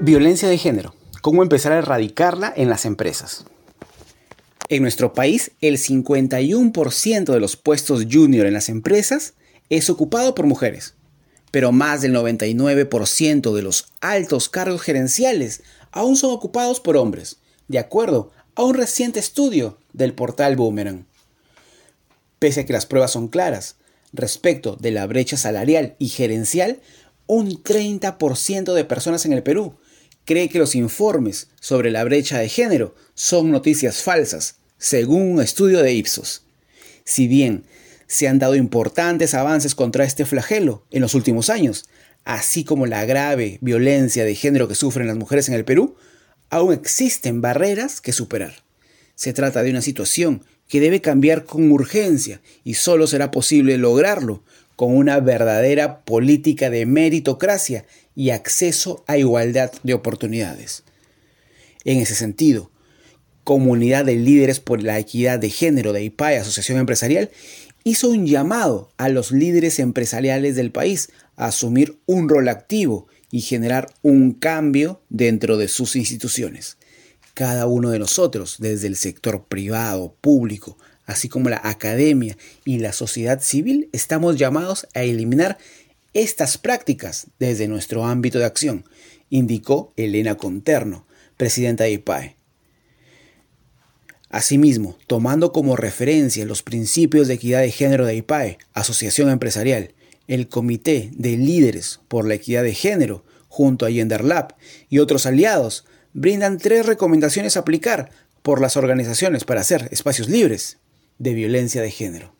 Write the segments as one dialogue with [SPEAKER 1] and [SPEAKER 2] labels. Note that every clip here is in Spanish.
[SPEAKER 1] Violencia de género. ¿Cómo empezar a erradicarla en las empresas? En nuestro país, el 51% de los puestos junior en las empresas es ocupado por mujeres, pero más del 99% de los altos cargos gerenciales aún son ocupados por hombres, de acuerdo a un reciente estudio del portal Boomerang. Pese a que las pruebas son claras respecto de la brecha salarial y gerencial, un 30% de personas en el Perú cree que los informes sobre la brecha de género son noticias falsas, según un estudio de Ipsos. Si bien se han dado importantes avances contra este flagelo en los últimos años, así como la grave violencia de género que sufren las mujeres en el Perú, aún existen barreras que superar. Se trata de una situación que debe cambiar con urgencia y solo será posible lograrlo con una verdadera política de meritocracia y acceso a igualdad de oportunidades. En ese sentido, Comunidad de Líderes por la Equidad de Género de IPAE, Asociación Empresarial, hizo un llamado a los líderes empresariales del país a asumir un rol activo y generar un cambio dentro de sus instituciones. Cada uno de nosotros, desde el sector privado, público, así como la academia y la sociedad civil, estamos llamados a eliminar estas prácticas desde nuestro ámbito de acción, indicó Elena Conterno, presidenta de IPAE. Asimismo, tomando como referencia los principios de equidad de género de IPAE, Asociación Empresarial, el Comité de Líderes por la Equidad de Género, junto a Genderlab y otros aliados, brindan tres recomendaciones a aplicar por las organizaciones para hacer espacios libres de violencia de género.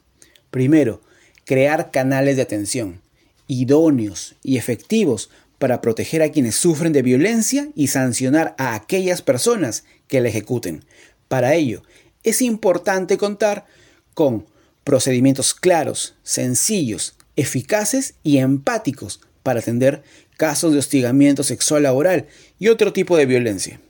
[SPEAKER 1] Primero, crear canales de atención idóneos y efectivos para proteger a quienes sufren de violencia y sancionar a aquellas personas que la ejecuten. Para ello, es importante contar con procedimientos claros, sencillos, eficaces y empáticos para atender casos de hostigamiento sexual laboral y otro tipo de violencia.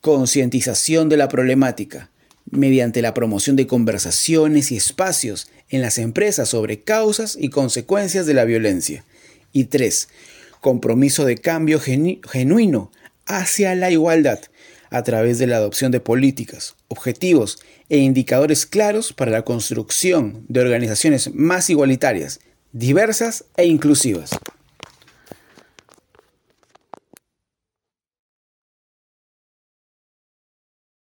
[SPEAKER 1] Concientización de la problemática, mediante la promoción de conversaciones y espacios en las empresas sobre causas y consecuencias de la violencia. Y tres, compromiso de cambio genuino hacia la igualdad a través de la adopción de políticas, objetivos e indicadores claros para la construcción de organizaciones más igualitarias, diversas e inclusivas.